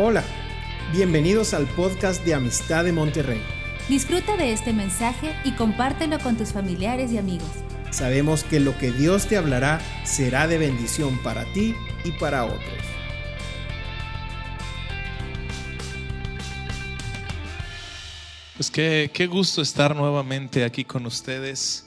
Hola, bienvenidos al podcast de Amistad de Monterrey. Disfruta de este mensaje y compártelo con tus familiares y amigos. Sabemos que lo que Dios te hablará será de bendición para ti y para otros. Pues qué, qué gusto estar nuevamente aquí con ustedes.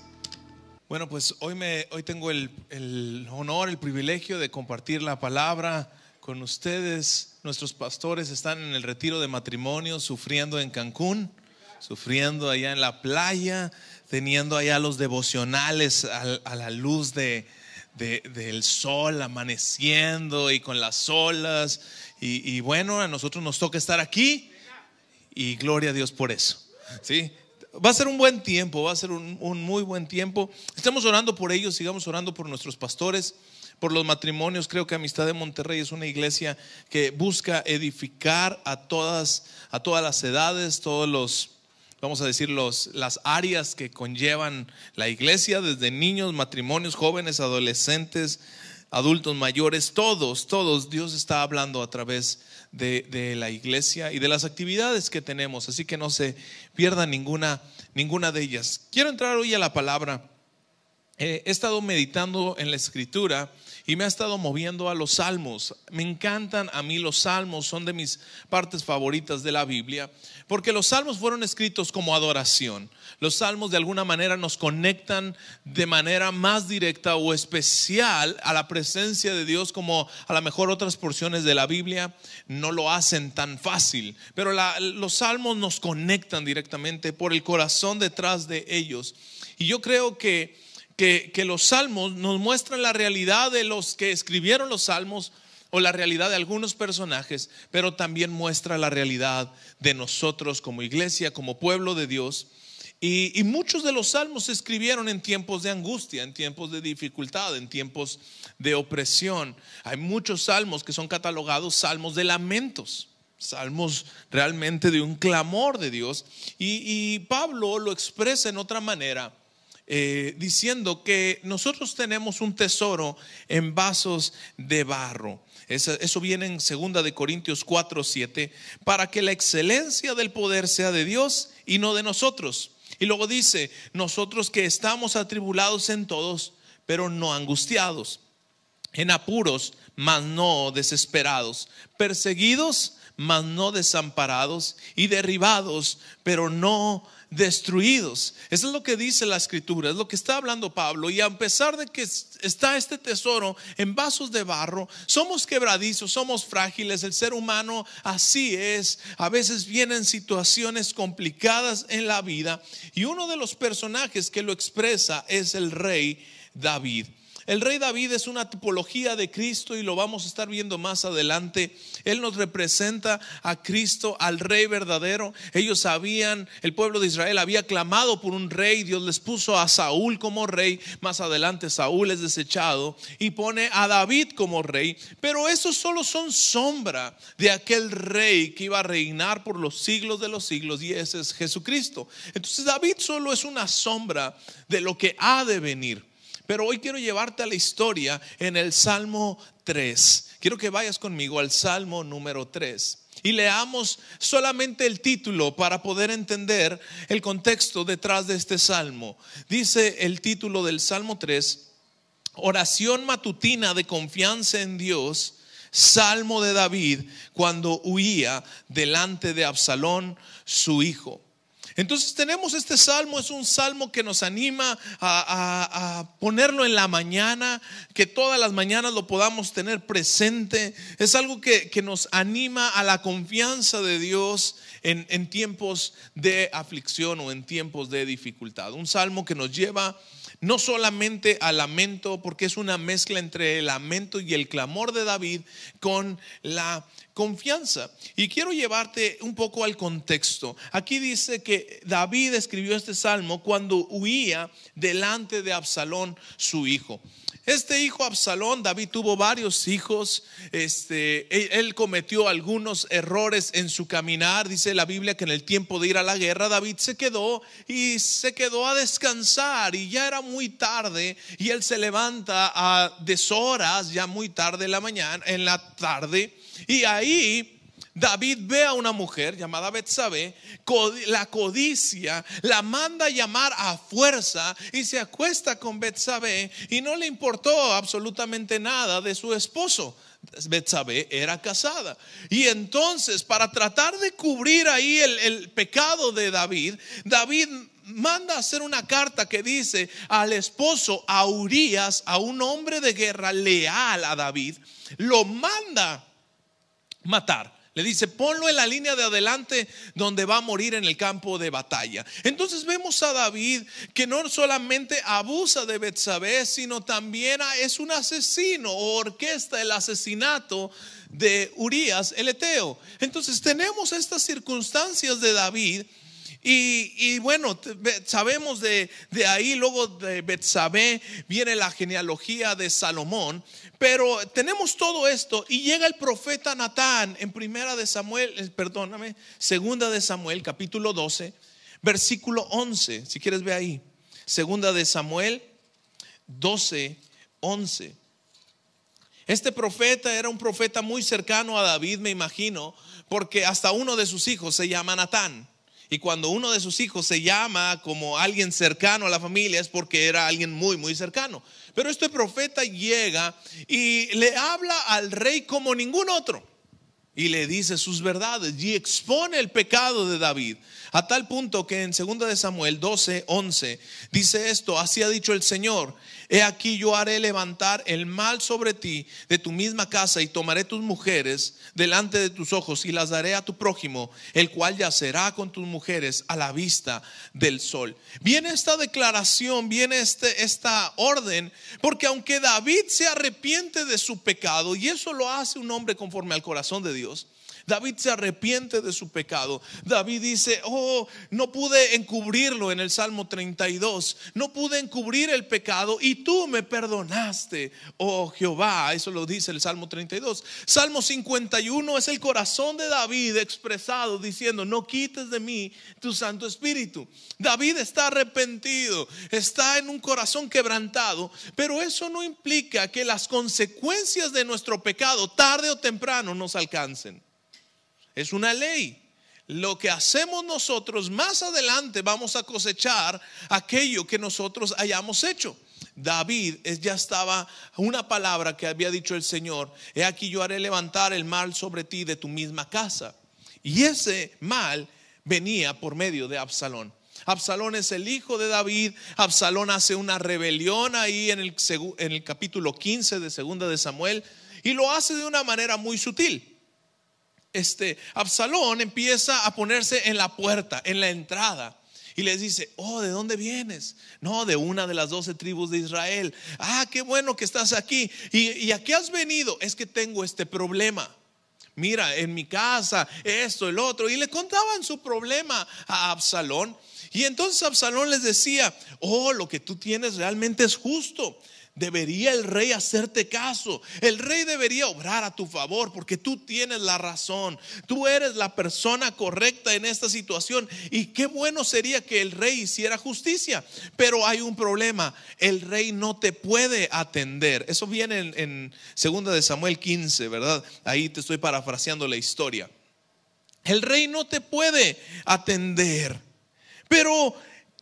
Bueno, pues hoy, me, hoy tengo el, el honor, el privilegio de compartir la palabra con ustedes. Nuestros pastores están en el retiro de matrimonio, sufriendo en Cancún, sufriendo allá en la playa, teniendo allá los devocionales a, la luz de, del sol amaneciendo y con las olas. Y, bueno, a nosotros nos toca estar aquí y gloria a Dios por eso. ¿sí? Va a ser un buen tiempo, va a ser un, un muy buen tiempo. Estamos orando por ellos, sigamos orando por nuestros pastores por los matrimonios. Creo que Amistad de Monterrey es una iglesia que busca edificar a todas, a todas las edades, todos los, vamos a decir, los, las áreas que conllevan la iglesia, desde niños, matrimonios, jóvenes, adolescentes, adultos mayores, todos, todos. Dios está hablando a través de, la iglesia y de las actividades que tenemos, así que no se pierda ninguna, ninguna de ellas. Quiero entrar hoy a la palabra. Eh, he estado meditando en la escritura y me ha estado moviendo a los salmos. Me encantan a mí los salmos, son de mis partes favoritas de la Biblia, porque los salmos fueron escritos como adoración. Los salmos de alguna manera nos conectan de manera más directa o especial a la presencia de Dios como a lo mejor otras porciones de la Biblia no lo hacen tan fácil. Pero los salmos nos conectan directamente por el corazón detrás de ellos. Y yo creo que que, los salmos nos muestran la realidad de los que escribieron los salmos o la realidad de algunos personajes, pero también muestra la realidad de nosotros como iglesia, como pueblo de Dios. Y, y, muchos de los salmos se escribieron en tiempos de angustia, en tiempos de dificultad, en tiempos de opresión. Hay muchos salmos que son catalogados salmos de lamentos, salmos realmente de un clamor de Dios. Y, y Pablo lo expresa en otra manera eh, diciendo que nosotros tenemos un tesoro en vasos de barro. Eso, eso viene en 2 de Corintios 4, 7, para que la excelencia del poder sea de Dios y no de nosotros. Y luego dice, nosotros que estamos atribulados en todos, pero no angustiados, en apuros, mas no desesperados, perseguidos, mas no desamparados, y derribados, pero no destruidos. Eso es lo que dice la escritura, es lo que está hablando Pablo. Y a pesar de que está este tesoro en vasos de barro, somos quebradizos, somos frágiles, el ser humano así es. A veces vienen situaciones complicadas en la vida y uno de los personajes que lo expresa es el rey David. El rey David es una tipología de Cristo y lo vamos a estar viendo más adelante. Él nos representa a Cristo, al rey verdadero. Ellos sabían, el pueblo de Israel había clamado por un rey, Dios les puso a Saúl como rey. Más adelante Saúl es desechado y pone a David como rey. Pero esos solo son sombra de aquel rey que iba a reinar por los siglos de los siglos y ese es Jesucristo. Entonces David solo es una sombra de lo que ha de venir. Pero hoy quiero llevarte a la historia en el Salmo 3. Quiero que vayas conmigo al Salmo número 3 y leamos solamente el título para poder entender el contexto detrás de este salmo. Dice el título del Salmo 3, oración matutina de confianza en Dios, salmo de David cuando huía delante de Absalón, su hijo. Entonces tenemos este salmo, es un salmo que nos anima a, ponerlo en la mañana, que todas las mañanas lo podamos tener presente. Es algo que, nos anima a la confianza de Dios en, en tiempos de aflicción o en tiempos de dificultad. Un salmo que nos lleva no solamente al lamento, porque es una mezcla entre el lamento y el clamor de David con la confianza. Y quiero llevarte un poco al contexto. Aquí dice que David escribió este salmo cuando huía delante de Absalón, su hijo. Este hijo Absalón, David tuvo varios hijos, este, él, cometió algunos errores en su caminar, dice la Biblia que en el tiempo de ir a la guerra David se quedó y se quedó a descansar y ya era muy tarde y él se levanta a deshoras, ya muy tarde en la mañana, en la tarde. Y ahí David ve a una mujer llamada Betsabé, la codicia, la manda a llamar a fuerza y se acuesta con Betsabé y no le importó absolutamente nada de su esposo. Betsabé era casada. Y entonces, para tratar de cubrir ahí el, el pecado de David, David manda a hacer una carta que dice al esposo, a Urias, a un hombre de guerra leal a David, lo manda matar. Le dice, ponlo en la línea de adelante donde va a morir en el campo de batalla. Entonces vemos a David que no solamente abusa de Betsabé, sino también es un asesino o orquesta el asesinato de Urias el Eteo. Entonces tenemos estas circunstancias de David y, bueno, sabemos de, de ahí, luego de Betsabé viene la genealogía de Salomón, pero tenemos todo esto y llega el profeta Natán en primera de Samuel, eh, perdóname, segunda de Samuel, capítulo 12, versículo 11, si quieres ver ahí, segunda de Samuel 12, 11. Este profeta era un profeta muy cercano a David, me imagino, porque hasta uno de sus hijos se llama Natán. Y cuando uno de sus hijos se llama como alguien cercano a la familia es porque era alguien muy, muy cercano. Pero este profeta llega y le habla al rey como ningún otro. Y le dice sus verdades y expone el pecado de David. A tal punto que en 2 de Samuel 12, 11 dice esto, así ha dicho el Señor, he aquí yo haré levantar el mal sobre ti de tu misma casa y tomaré tus mujeres delante de tus ojos y las daré a tu prójimo, el cual yacerá con tus mujeres a la vista del sol. Viene esta declaración, viene este, esta orden, porque aunque David se arrepiente de su pecado, y eso lo hace un hombre conforme al corazón de Dios, David se arrepiente de su pecado. David dice, oh, no pude encubrirlo en el Salmo 32. No pude encubrir el pecado y tú me perdonaste, oh Jehová. Eso lo dice el Salmo 32. Salmo 51 es el corazón de David expresado diciendo, no quites de mí tu Santo Espíritu. David está arrepentido, está en un corazón quebrantado, pero eso no implica que las consecuencias de nuestro pecado tarde o temprano nos alcancen. Es una ley. Lo que hacemos nosotros más adelante vamos a cosechar aquello que nosotros hayamos hecho. David ya estaba una palabra que había dicho el Señor, he aquí yo haré levantar el mal sobre ti de tu misma casa. Y ese mal venía por medio de Absalón. Absalón es el hijo de David. Absalón hace una rebelión ahí en el, en el capítulo 15 de segunda de Samuel y lo hace de una manera muy sutil este Absalón empieza a ponerse en la puerta, en la entrada. Y les dice, oh, ¿de dónde vienes? No, de una de las doce tribus de Israel. Ah, qué bueno que estás aquí. ¿Y, y a qué has venido? Es que tengo este problema. Mira, en mi casa, esto, el otro. Y le contaban su problema a Absalón. Y entonces Absalón les decía, oh, lo que tú tienes realmente es justo. Debería el rey hacerte caso. El rey debería obrar a tu favor porque tú tienes la razón. Tú eres la persona correcta en esta situación. Y qué bueno sería que el rey hiciera justicia. Pero hay un problema. El rey no te puede atender. Eso viene en, en 2 de Samuel 15, ¿verdad? Ahí te estoy parafraseando la historia. El rey no te puede atender. Pero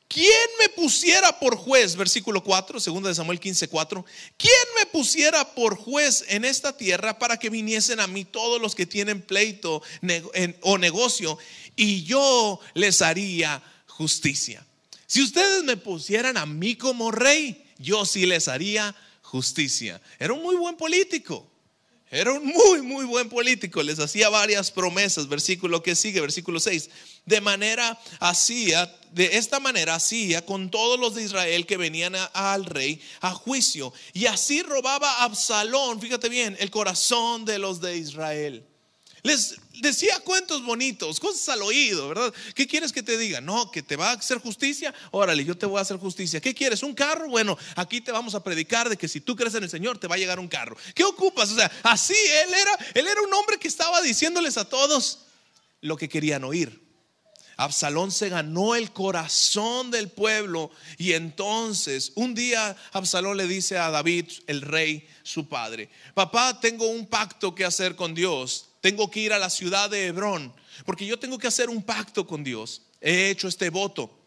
¿quién me pusiera por juez? Versículo 4, segunda de Samuel 15, 4. ¿Quién me pusiera por juez en esta tierra para que viniesen a mí todos los que tienen pleito o negocio y yo les haría justicia? Si ustedes me pusieran a mí como rey, yo sí les haría justicia. Era un muy buen político. Era un muy, muy buen político. Les hacía varias promesas. Versículo que sigue, versículo 6. De manera hacía, de esta manera hacía con todos los de Israel que venían al rey a juicio. Y así robaba Absalón, fíjate bien, el corazón de los de Israel. Les decía cuentos bonitos, cosas al oído, ¿verdad? ¿Qué quieres que te diga? No, que te va a hacer justicia. Órale, yo te voy a hacer justicia. ¿Qué quieres? ¿Un carro? Bueno, aquí te vamos a predicar de que si tú crees en el Señor te va a llegar un carro. ¿Qué ocupas? O sea, así él era, él era un hombre que estaba diciéndoles a todos lo que querían oír. Absalón se ganó el corazón del pueblo y entonces un día Absalón le dice a David, el rey, su padre, papá, tengo un pacto que hacer con Dios. Tengo que ir a la ciudad de Hebrón, porque yo tengo que hacer un pacto con Dios. He hecho este voto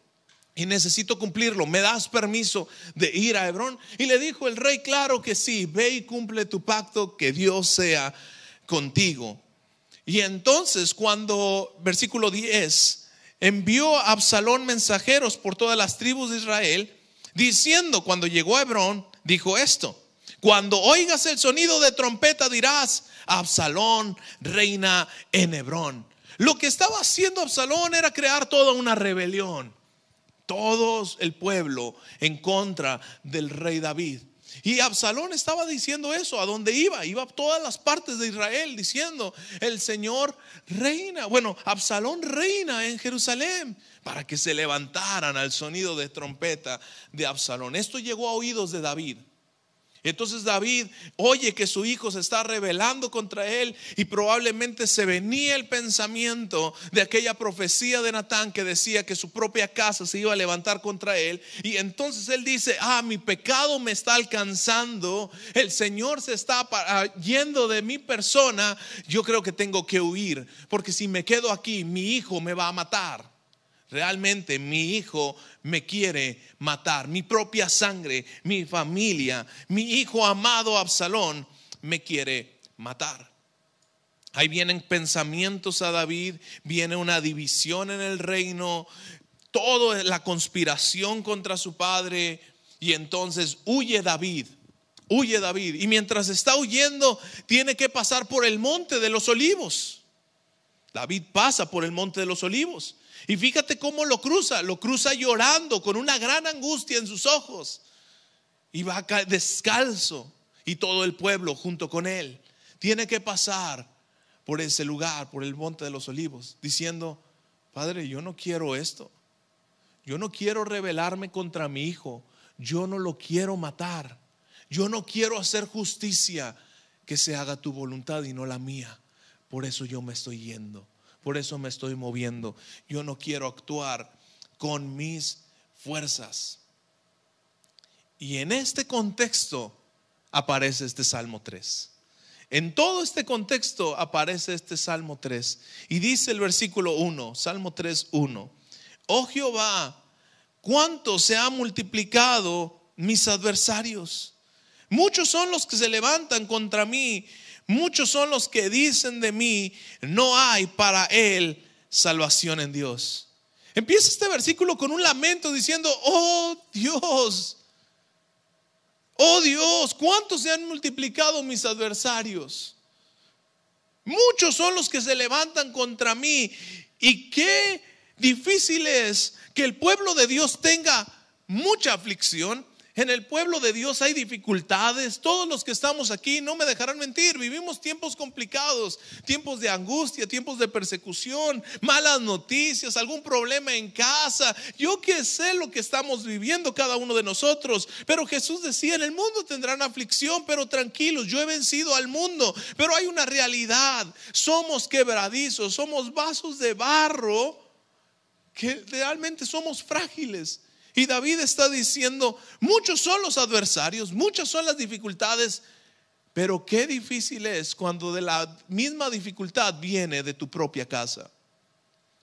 y necesito cumplirlo. ¿Me das permiso de ir a Hebrón? Y le dijo el rey, claro que sí, ve y cumple tu pacto, que Dios sea contigo. Y entonces cuando, versículo 10, envió a Absalón mensajeros por todas las tribus de Israel, diciendo, cuando llegó a Hebrón, dijo esto, cuando oigas el sonido de trompeta dirás, Absalón reina en Hebrón. Lo que estaba haciendo Absalón era crear toda una rebelión. Todos el pueblo en contra del rey David. Y Absalón estaba diciendo eso, a dónde iba, iba a todas las partes de Israel diciendo, el Señor reina. Bueno, Absalón reina en Jerusalén para que se levantaran al sonido de trompeta de Absalón. Esto llegó a oídos de David. Entonces David oye que su hijo se está rebelando contra él y probablemente se venía el pensamiento de aquella profecía de Natán que decía que su propia casa se iba a levantar contra él. Y entonces él dice, ah, mi pecado me está alcanzando, el Señor se está yendo de mi persona, yo creo que tengo que huir, porque si me quedo aquí, mi hijo me va a matar. Realmente mi hijo me quiere matar, mi propia sangre, mi familia, mi hijo amado Absalón me quiere matar. Ahí vienen pensamientos a David, viene una división en el reino, todo es la conspiración contra su padre y entonces huye David. Huye David y mientras está huyendo tiene que pasar por el monte de los olivos. David pasa por el monte de los olivos y fíjate cómo lo cruza, lo cruza llorando con una gran angustia en sus ojos. Y va descalzo y todo el pueblo junto con él. Tiene que pasar por ese lugar, por el monte de los olivos, diciendo, Padre, yo no quiero esto. Yo no quiero rebelarme contra mi hijo. Yo no lo quiero matar. Yo no quiero hacer justicia. Que se haga tu voluntad y no la mía. Por eso yo me estoy yendo. Por eso me estoy moviendo. Yo no quiero actuar con mis fuerzas. Y en este contexto aparece este Salmo 3. En todo este contexto aparece este Salmo 3. Y dice el versículo 1, Salmo 3, 1. Oh Jehová, cuánto se ha multiplicado mis adversarios. Muchos son los que se levantan contra mí Muchos son los que dicen de mí, no hay para él salvación en Dios. Empieza este versículo con un lamento diciendo, oh Dios, oh Dios, ¿cuántos se han multiplicado mis adversarios? Muchos son los que se levantan contra mí. Y qué difícil es que el pueblo de Dios tenga mucha aflicción en el pueblo de Dios hay dificultades. Todos los que estamos aquí no me dejarán mentir. Vivimos tiempos complicados, tiempos de angustia, tiempos de persecución, malas noticias, algún problema en casa. Yo que sé lo que estamos viviendo cada uno de nosotros. Pero Jesús decía, en el mundo tendrán aflicción, pero tranquilos, yo he vencido al mundo. Pero hay una realidad. Somos quebradizos, somos vasos de barro que realmente somos frágiles. Y David está diciendo, muchos son los adversarios, muchas son las dificultades, pero qué difícil es cuando de la misma dificultad viene de tu propia casa.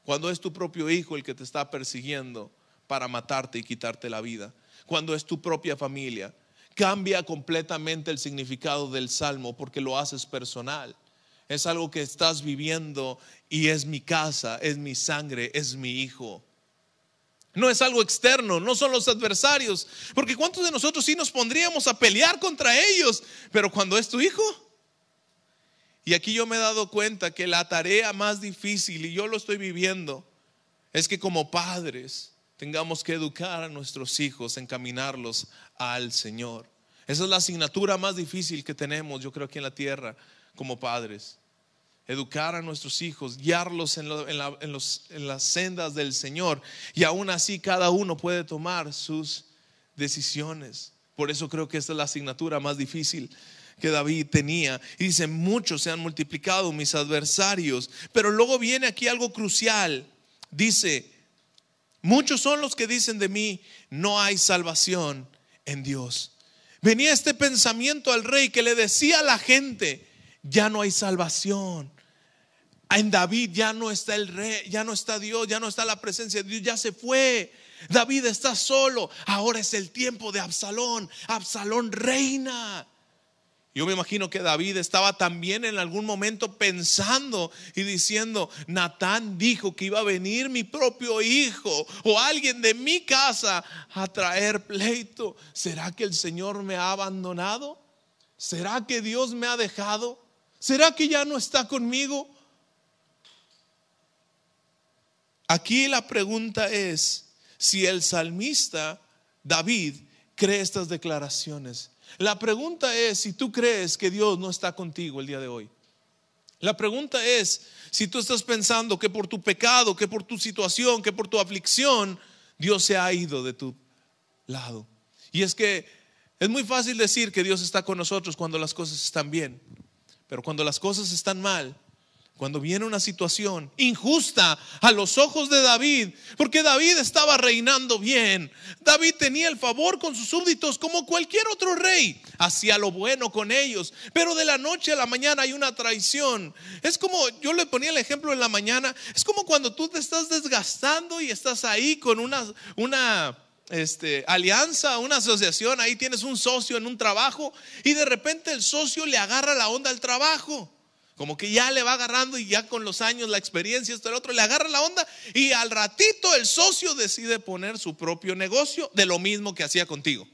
Cuando es tu propio hijo el que te está persiguiendo para matarte y quitarte la vida. Cuando es tu propia familia. Cambia completamente el significado del salmo porque lo haces personal. Es algo que estás viviendo y es mi casa, es mi sangre, es mi hijo. No es algo externo, no son los adversarios. Porque ¿cuántos de nosotros sí nos pondríamos a pelear contra ellos? Pero cuando es tu hijo. Y aquí yo me he dado cuenta que la tarea más difícil, y yo lo estoy viviendo, es que como padres tengamos que educar a nuestros hijos, encaminarlos al Señor. Esa es la asignatura más difícil que tenemos, yo creo, aquí en la tierra como padres educar a nuestros hijos, guiarlos en, en, las sendas del Señor. Y aún así cada uno puede tomar sus decisiones. Por eso creo que esta es la asignatura más difícil que David tenía. Y dice, muchos se han multiplicado mis adversarios. Pero luego viene aquí algo crucial. Dice, muchos son los que dicen de mí, no hay salvación en Dios. Venía este pensamiento al rey que le decía a la gente, ya no hay salvación En David ya no está el rey, ya no está Dios, ya no está la presencia de Dios, ya se fue. David está solo. Ahora es el tiempo de Absalón. Absalón reina. Yo me imagino que David estaba también en algún momento pensando y diciendo, Natán dijo que iba a venir mi propio hijo o alguien de mi casa a traer pleito. ¿Será que el Señor me ha abandonado? ¿Será que Dios me ha dejado? ¿Será que ya no está conmigo? Aquí la pregunta es si el salmista David cree estas declaraciones. La pregunta es si tú crees que Dios no está contigo el día de hoy. La pregunta es si tú estás pensando que por tu pecado, que por tu situación, que por tu aflicción, Dios se ha ido de tu lado. Y es que es muy fácil decir que Dios está con nosotros cuando las cosas están bien, pero cuando las cosas están mal, cuando viene una situación injusta a los ojos de David, porque David estaba reinando bien, David tenía el favor con sus súbditos como cualquier otro rey, hacía lo bueno con ellos, pero de la noche a la mañana hay una traición. Es como, yo le ponía el ejemplo en la mañana, es como cuando tú te estás desgastando y estás ahí con una, una este, alianza, una asociación, ahí tienes un socio en un trabajo y de repente el socio le agarra la onda al trabajo. Como que ya le va agarrando y ya con los años, la experiencia, esto, el otro, le agarra la onda y al ratito el socio decide poner su propio negocio de lo mismo que hacía contigo.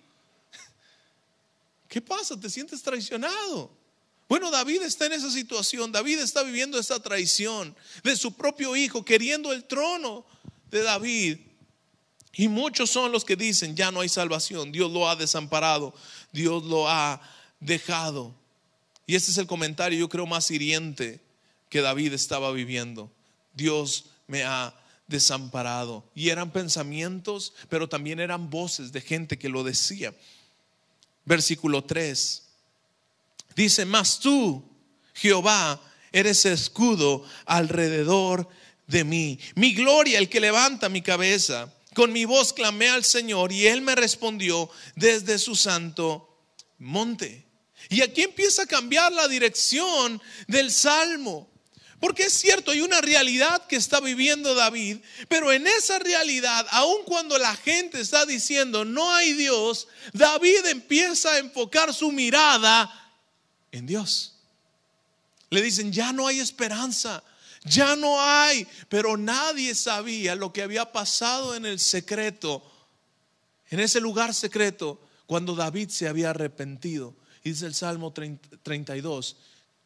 ¿Qué pasa? ¿Te sientes traicionado? Bueno, David está en esa situación, David está viviendo esa traición de su propio hijo, queriendo el trono de David. Y muchos son los que dicen, ya no hay salvación, Dios lo ha desamparado, Dios lo ha dejado. Y este es el comentario, yo creo, más hiriente que David estaba viviendo. Dios me ha desamparado. Y eran pensamientos, pero también eran voces de gente que lo decía. Versículo 3. Dice, mas tú, Jehová, eres escudo alrededor de mí. Mi gloria, el que levanta mi cabeza. Con mi voz clamé al Señor y Él me respondió desde su santo monte. Y aquí empieza a cambiar la dirección del salmo. Porque es cierto, hay una realidad que está viviendo David, pero en esa realidad, aun cuando la gente está diciendo no hay Dios, David empieza a enfocar su mirada en Dios. Le dicen, ya no hay esperanza, ya no hay, pero nadie sabía lo que había pasado en el secreto, en ese lugar secreto, cuando David se había arrepentido dice el Salmo 32,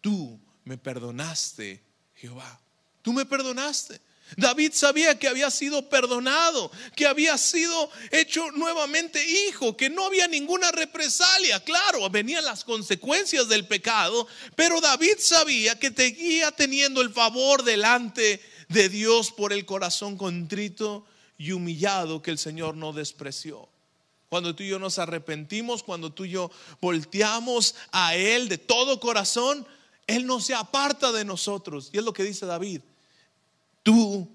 tú me perdonaste, Jehová. Tú me perdonaste. David sabía que había sido perdonado, que había sido hecho nuevamente hijo, que no había ninguna represalia. Claro, venían las consecuencias del pecado, pero David sabía que seguía teniendo el favor delante de Dios por el corazón contrito y humillado que el Señor no despreció. Cuando tú y yo nos arrepentimos, cuando tú y yo volteamos a Él de todo corazón, Él no se aparta de nosotros. Y es lo que dice David. Tú,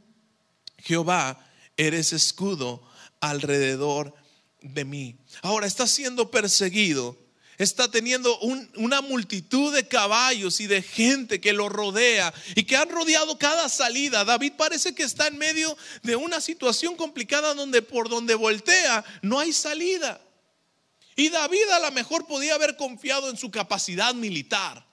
Jehová, eres escudo alrededor de mí. Ahora está siendo perseguido está teniendo una multitud de caballos y de gente que lo rodea y que han rodeado cada salida. David parece que está en medio de una situación complicada donde por donde voltea no hay salida. Y David a lo mejor podía haber confiado en su capacidad militar.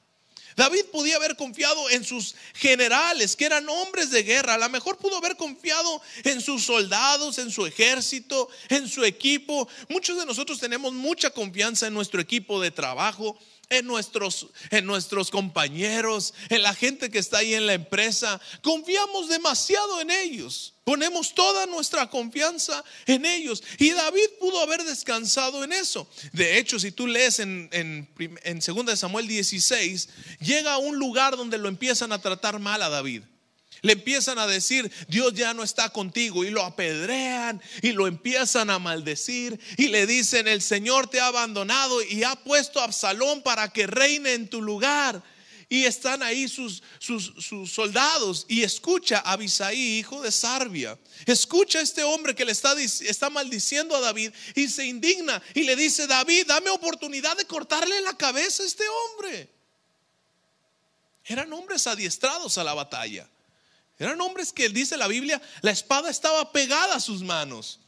David podía haber confiado en sus generales, que eran hombres de guerra. A lo mejor pudo haber confiado en sus soldados, en su ejército, en su equipo. Muchos de nosotros tenemos mucha confianza en nuestro equipo de trabajo, en nuestros, en nuestros compañeros, en la gente que está ahí en la empresa. Confiamos demasiado en ellos. Ponemos toda nuestra confianza en ellos. Y David pudo haber descansado en eso. De hecho, si tú lees en, en, en 2 Samuel 16, llega a un lugar donde lo empiezan a tratar mal a David. Le empiezan a decir, Dios ya no está contigo y lo apedrean y lo empiezan a maldecir y le dicen, el Señor te ha abandonado y ha puesto a Absalón para que reine en tu lugar. Y están ahí sus, sus, soldados y escucha a Abisaí, hijo de Sarbia. Escucha a este hombre que le está, está maldiciendo a David y se indigna y le dice, David, dame oportunidad de cortarle la cabeza a este hombre. Eran hombres adiestrados a la batalla. Eran hombres que, dice la Biblia, la espada estaba pegada a sus manos.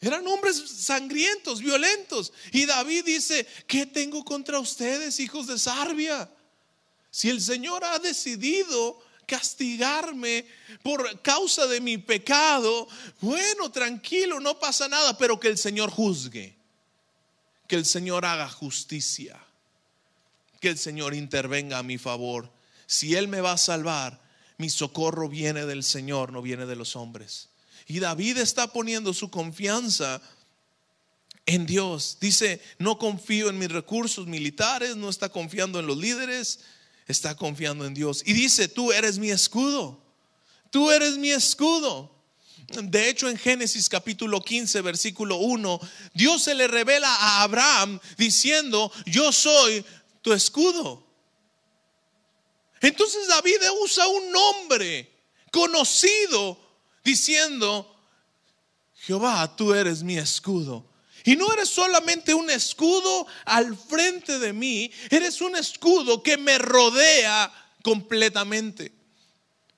Eran hombres sangrientos, violentos. Y David dice, ¿qué tengo contra ustedes, hijos de Sarbia? Si el Señor ha decidido castigarme por causa de mi pecado, bueno, tranquilo, no pasa nada, pero que el Señor juzgue, que el Señor haga justicia, que el Señor intervenga a mi favor. Si Él me va a salvar, mi socorro viene del Señor, no viene de los hombres. Y David está poniendo su confianza en Dios. Dice, no confío en mis recursos militares, no está confiando en los líderes, está confiando en Dios. Y dice, tú eres mi escudo, tú eres mi escudo. De hecho, en Génesis capítulo 15, versículo 1, Dios se le revela a Abraham diciendo, yo soy tu escudo. Entonces David usa un nombre conocido diciendo, Jehová, tú eres mi escudo. Y no eres solamente un escudo al frente de mí, eres un escudo que me rodea completamente.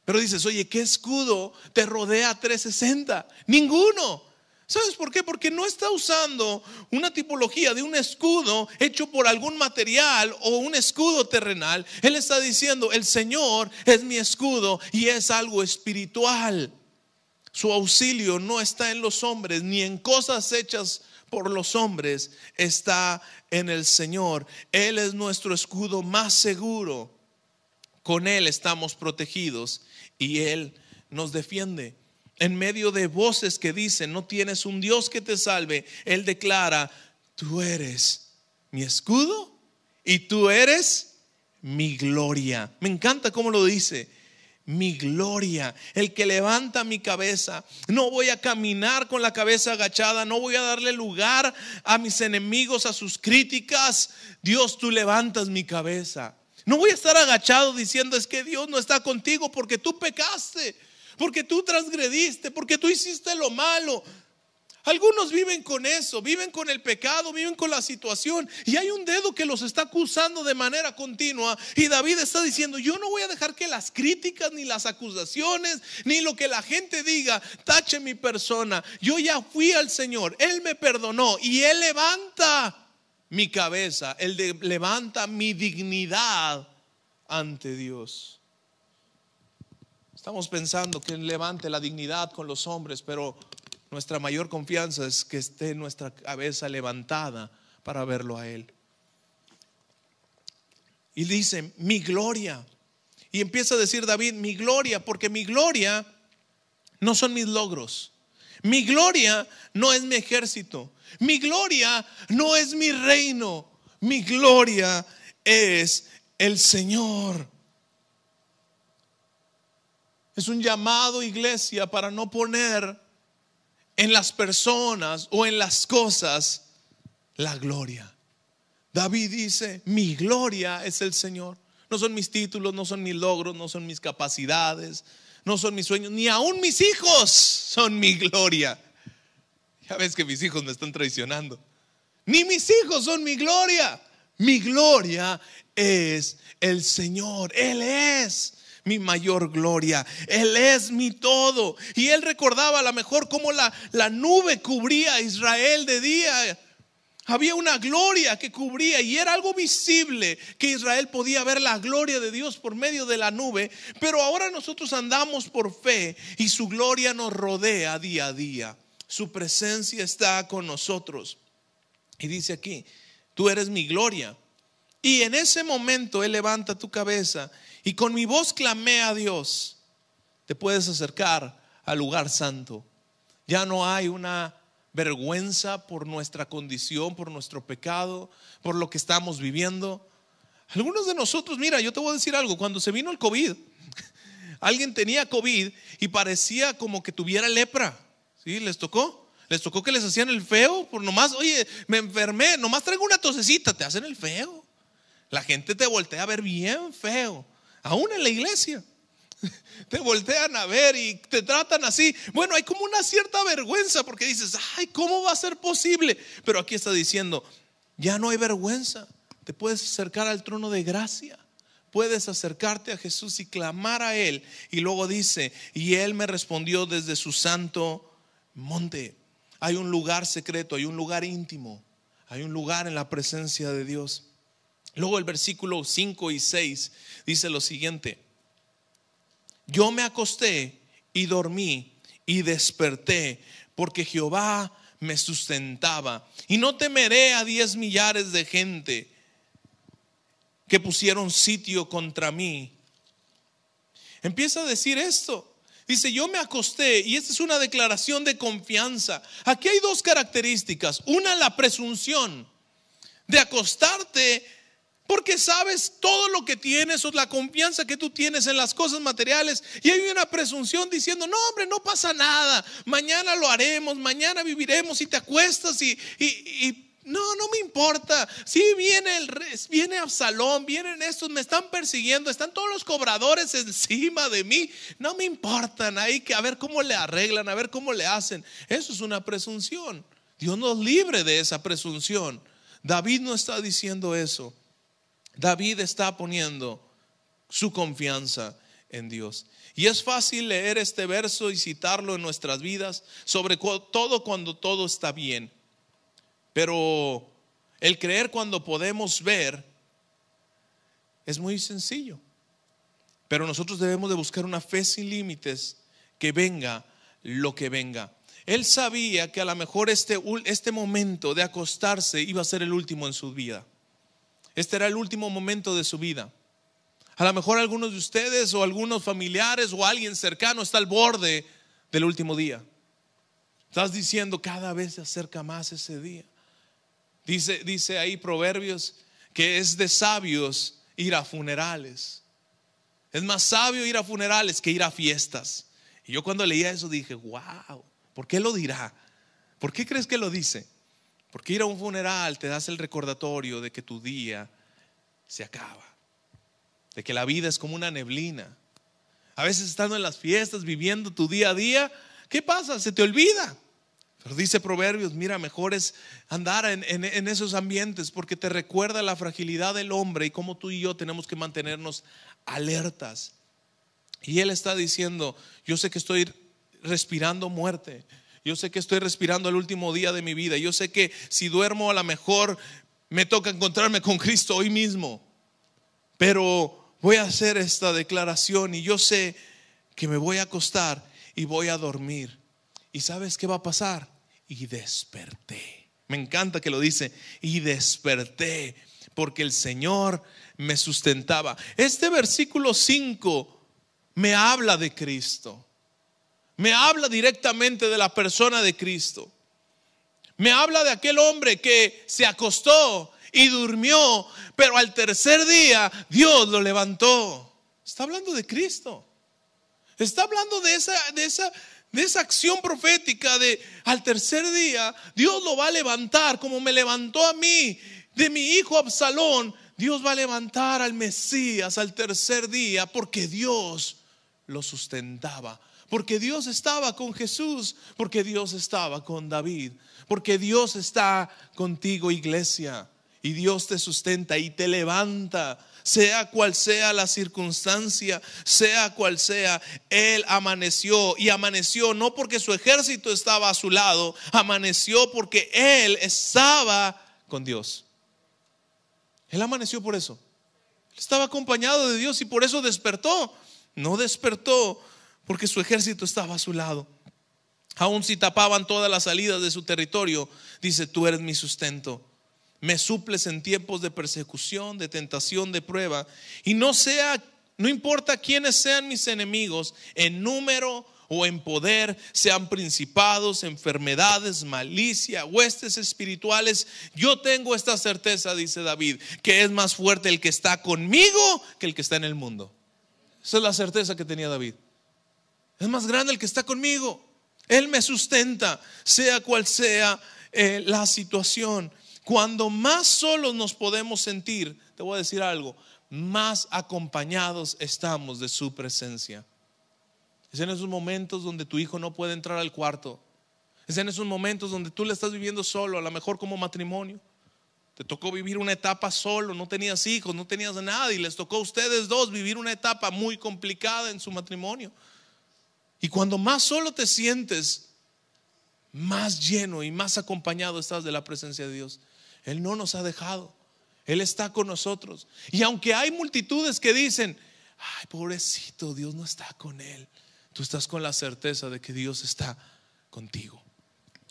Pero dices, oye, ¿qué escudo te rodea 360? Ninguno. ¿Sabes por qué? Porque no está usando una tipología de un escudo hecho por algún material o un escudo terrenal. Él está diciendo, el Señor es mi escudo y es algo espiritual. Su auxilio no está en los hombres ni en cosas hechas por los hombres, está en el Señor. Él es nuestro escudo más seguro. Con Él estamos protegidos y Él nos defiende en medio de voces que dicen, no tienes un Dios que te salve, Él declara, tú eres mi escudo y tú eres mi gloria. Me encanta cómo lo dice. Mi gloria, el que levanta mi cabeza. No voy a caminar con la cabeza agachada, no voy a darle lugar a mis enemigos, a sus críticas. Dios, tú levantas mi cabeza. No voy a estar agachado diciendo es que Dios no está contigo porque tú pecaste porque tú transgrediste, porque tú hiciste lo malo. Algunos viven con eso, viven con el pecado, viven con la situación y hay un dedo que los está acusando de manera continua y David está diciendo, yo no voy a dejar que las críticas ni las acusaciones ni lo que la gente diga tache mi persona. Yo ya fui al Señor, Él me perdonó y Él levanta mi cabeza, Él levanta mi dignidad ante Dios. Estamos pensando que levante la dignidad con los hombres, pero nuestra mayor confianza es que esté nuestra cabeza levantada para verlo a Él. Y dice, mi gloria. Y empieza a decir David, mi gloria, porque mi gloria no son mis logros. Mi gloria no es mi ejército. Mi gloria no es mi reino. Mi gloria es el Señor. Es un llamado, iglesia, para no poner en las personas o en las cosas la gloria. David dice, mi gloria es el Señor. No son mis títulos, no son mis logros, no son mis capacidades, no son mis sueños, ni aún mis hijos son mi gloria. Ya ves que mis hijos me están traicionando. Ni mis hijos son mi gloria. Mi gloria es el Señor. Él es mi mayor gloria. Él es mi todo. Y él recordaba a lo mejor cómo la, la nube cubría a Israel de día. Había una gloria que cubría y era algo visible que Israel podía ver la gloria de Dios por medio de la nube. Pero ahora nosotros andamos por fe y su gloria nos rodea día a día. Su presencia está con nosotros. Y dice aquí, tú eres mi gloria. Y en ese momento Él levanta tu cabeza y con mi voz clamé a Dios. Te puedes acercar al lugar santo. Ya no hay una vergüenza por nuestra condición, por nuestro pecado, por lo que estamos viviendo. Algunos de nosotros, mira, yo te voy a decir algo, cuando se vino el COVID, alguien tenía COVID y parecía como que tuviera lepra. ¿Sí? ¿Les tocó? Les tocó que les hacían el feo, por nomás, oye, me enfermé, nomás traigo una tosecita, te hacen el feo. La gente te voltea a ver bien feo aún en la iglesia. Te voltean a ver y te tratan así. Bueno, hay como una cierta vergüenza porque dices, ay, ¿cómo va a ser posible? Pero aquí está diciendo, ya no hay vergüenza. Te puedes acercar al trono de gracia puedes acercarte a Jesús y clamar a Él. Y luego dice, y Él me respondió desde su santo monte. Hay un lugar secreto, hay un lugar íntimo, hay un lugar en la presencia de Dios. Luego el versículo 5 y 6 dice lo siguiente, yo me acosté y dormí y desperté porque Jehová me sustentaba y no temeré a diez millares de gente que pusieron sitio contra mí. Empieza a decir esto. Dice, yo me acosté y esta es una declaración de confianza. Aquí hay dos características. Una, la presunción de acostarte porque sabes todo lo que tienes o la confianza que tú tienes en las cosas materiales. Y hay una presunción diciendo, no hombre, no pasa nada. Mañana lo haremos, mañana viviremos y te acuestas y, y, no, no me importa. Si viene el viene Absalón, vienen estos, me están persiguiendo, están todos los cobradores encima de mí. No me importan. Hay que a ver cómo le arreglan, a ver cómo le hacen. Eso es una presunción. Dios nos libre de esa presunción. David no está diciendo eso. David está poniendo su confianza en Dios. Y es fácil leer este verso y citarlo en nuestras vidas, sobre todo cuando todo está bien. Pero el creer cuando podemos ver es muy sencillo. Pero nosotros debemos de buscar una fe sin límites que venga lo que venga. Él sabía que a lo mejor este, este momento de acostarse iba a ser el último en su vida. Este era el último momento de su vida. A lo mejor algunos de ustedes o algunos familiares o alguien cercano está al borde del último día. Estás diciendo cada vez se acerca más ese día. Dice, dice ahí Proverbios que es de sabios ir a funerales. Es más sabio ir a funerales que ir a fiestas. Y yo cuando leía eso dije, wow, ¿por qué lo dirá? ¿Por qué crees que lo dice? Porque ir a un funeral te das el recordatorio de que tu día se acaba, de que la vida es como una neblina. A veces estando en las fiestas, viviendo tu día a día, ¿qué pasa? Se te olvida. Pero dice Proverbios, mira, mejor es andar en, en, esos ambientes porque te recuerda la fragilidad del hombre y cómo tú y yo tenemos que mantenernos alertas. Y él está diciendo, yo sé que estoy respirando muerte, yo sé que estoy respirando el último día de mi vida. Yo sé que si duermo a lo mejor me toca encontrarme con Cristo hoy mismo. Pero voy a hacer esta declaración y yo sé que me voy a acostar y voy a dormir. ¿Y sabes qué va a pasar? Y desperté. Me encanta que lo dice. Y desperté porque el Señor me sustentaba. Este versículo 5 me habla de Cristo me habla directamente de la persona de Cristo. Me habla de aquel hombre que se acostó y durmió, pero al tercer día Dios lo levantó. Está hablando de Cristo. Está hablando de esa, de esa, de esa acción profética de al tercer día Dios lo va a levantar como me levantó a mí de mi hijo Absalón. Dios va a levantar al Mesías al tercer día porque Dios lo sustentaba porque Dios estaba con Jesús, porque Dios estaba con David, porque Dios está contigo iglesia y Dios te sustenta y te levanta. Sea cual sea la circunstancia, sea cual sea, Él amaneció y amaneció no porque su ejército estaba a su lado, amaneció porque Él estaba con Dios. Él amaneció por eso. estaba acompañado de Dios y por eso despertó. No despertó porque su ejército estaba a su lado. Aun si tapaban todas las salidas de su territorio, dice, tú eres mi sustento. Me suples en tiempos de persecución, de tentación, de prueba. Y no sea, no importa quiénes sean mis enemigos, en número o en poder, sean principados, enfermedades, malicia, huestes espirituales. Yo tengo esta certeza, dice David, que es más fuerte el que está conmigo que el que está en el mundo. Esa es la certeza que tenía David. Es más grande el que está conmigo. Él me sustenta, sea cual sea eh, la situación. Cuando más solos nos podemos sentir, te voy a decir algo, más acompañados estamos de su presencia. Es en esos momentos donde tu hijo no puede entrar al cuarto. Es en esos momentos donde tú le estás viviendo solo, a lo mejor como matrimonio. Te tocó vivir una etapa solo, no tenías hijos, no tenías nada y les tocó a ustedes dos vivir una etapa muy complicada en su matrimonio. Y cuando más solo te sientes, más lleno y más acompañado estás de la presencia de Dios. Él no nos ha dejado. Él está con nosotros. Y aunque hay multitudes que dicen, ay, pobrecito, Dios no está con él, tú estás con la certeza de que Dios está contigo.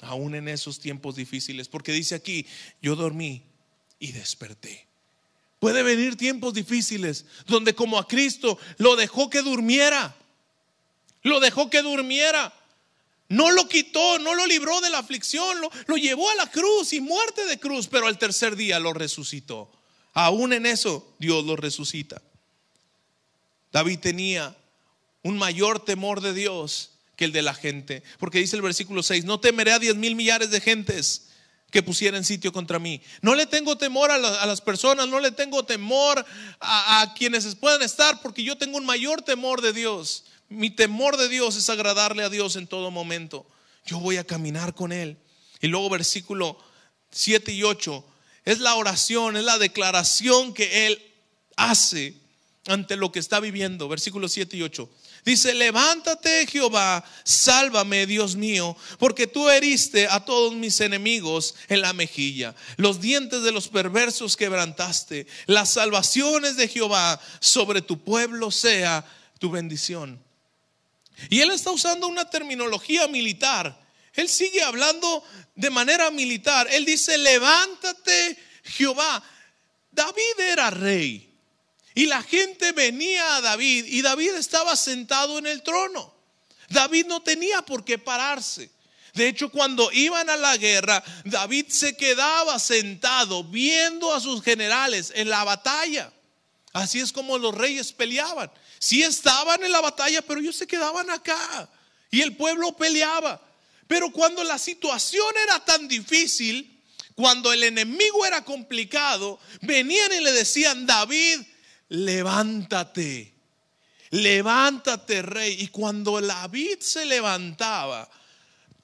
Aún en esos tiempos difíciles. Porque dice aquí, yo dormí y desperté. Puede venir tiempos difíciles donde como a Cristo lo dejó que durmiera. Lo dejó que durmiera. No lo quitó, no lo libró de la aflicción, lo, llevó a la cruz y muerte de cruz, pero al tercer día lo resucitó. Aún en eso Dios lo resucita. David tenía un mayor temor de Dios que el de la gente, porque dice el versículo 6, no temeré a diez mil millares de gentes que pusieran sitio contra mí. No le tengo temor a las personas, no le tengo temor a, a quienes puedan estar, porque yo tengo un mayor temor de Dios. Mi temor de Dios es agradarle a Dios en todo momento. Yo voy a caminar con Él. Y luego versículo 7 y 8 es la oración, es la declaración que Él hace ante lo que está viviendo. Versículo 7 y 8. Dice, levántate Jehová, sálvame Dios mío, porque tú heriste a todos mis enemigos en la mejilla. Los dientes de los perversos quebrantaste. Las salvaciones de Jehová sobre tu pueblo sea tu bendición. Y él está usando una terminología militar. Él sigue hablando de manera militar. Él dice, levántate Jehová. David era rey. Y la gente venía a David y David estaba sentado en el trono. David no tenía por qué pararse. De hecho, cuando iban a la guerra, David se quedaba sentado viendo a sus generales en la batalla. Así es como los reyes peleaban. Sí estaban en la batalla, pero ellos se quedaban acá. Y el pueblo peleaba. Pero cuando la situación era tan difícil, cuando el enemigo era complicado, venían y le decían, David, levántate, levántate rey. Y cuando David se levantaba,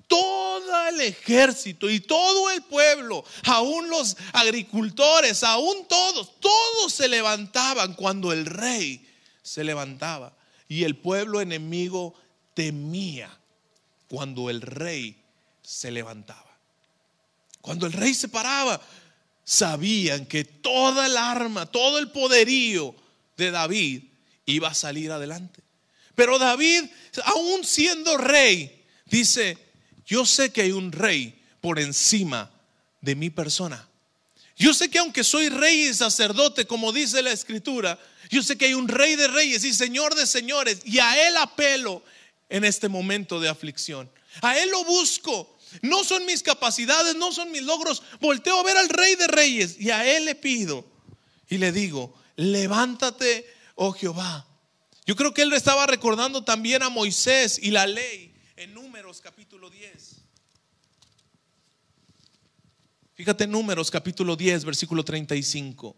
todo el ejército y todo el pueblo, aún los agricultores, aún todos, todos se levantaban cuando el rey se levantaba. Y el pueblo enemigo temía cuando el rey se levantaba. Cuando el rey se paraba, sabían que toda el arma, todo el poderío de David iba a salir adelante. Pero David, aún siendo rey, dice, yo sé que hay un rey por encima de mi persona. Yo sé que aunque soy rey y sacerdote, como dice la escritura, yo sé que hay un rey de reyes y señor de señores y a él apelo en este momento de aflicción. A él lo busco. No son mis capacidades, no son mis logros. Volteo a ver al rey de reyes y a él le pido y le digo, levántate, oh Jehová. Yo creo que él le estaba recordando también a Moisés y la ley en Números capítulo 10. Fíjate Números capítulo 10, versículo 35.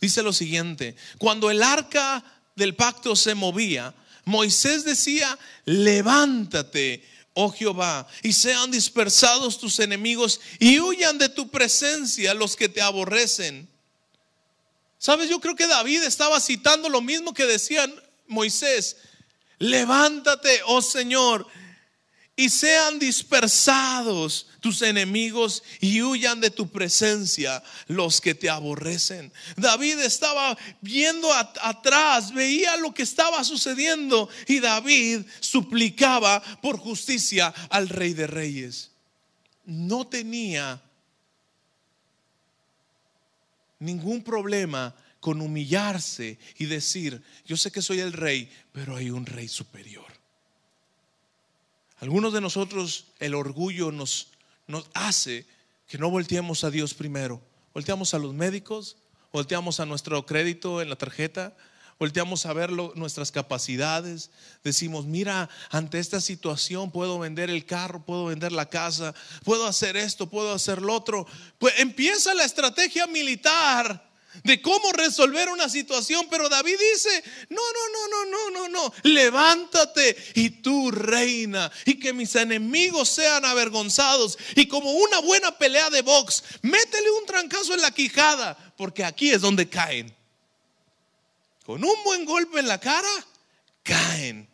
Dice lo siguiente, cuando el arca del pacto se movía, Moisés decía, levántate, oh Jehová, y sean dispersados tus enemigos y huyan de tu presencia los que te aborrecen. Sabes, yo creo que David estaba citando lo mismo que decía Moisés, levántate, oh Señor, y sean dispersados tus enemigos y huyan de tu presencia los que te aborrecen. David estaba viendo atrás, veía lo que estaba sucediendo y David suplicaba por justicia al rey de reyes. No tenía ningún problema con humillarse y decir, yo sé que soy el rey, pero hay un rey superior. Algunos de nosotros el orgullo nos, hace que no volteemos a Dios primero. Volteamos a los médicos, volteamos a nuestro crédito en la tarjeta, volteamos a ver nuestras capacidades, decimos, mira, ante esta situación puedo vender el carro, puedo vender la casa, puedo hacer esto, puedo hacer lo otro. Pues empieza la estrategia militar de cómo resolver una situación, pero David dice, no, no, no, no, no, no, no, levántate y tú reina y que mis enemigos sean avergonzados y como una buena pelea de box, métele un trancazo en la quijada, porque aquí es donde caen. Con un buen golpe en la cara, caen.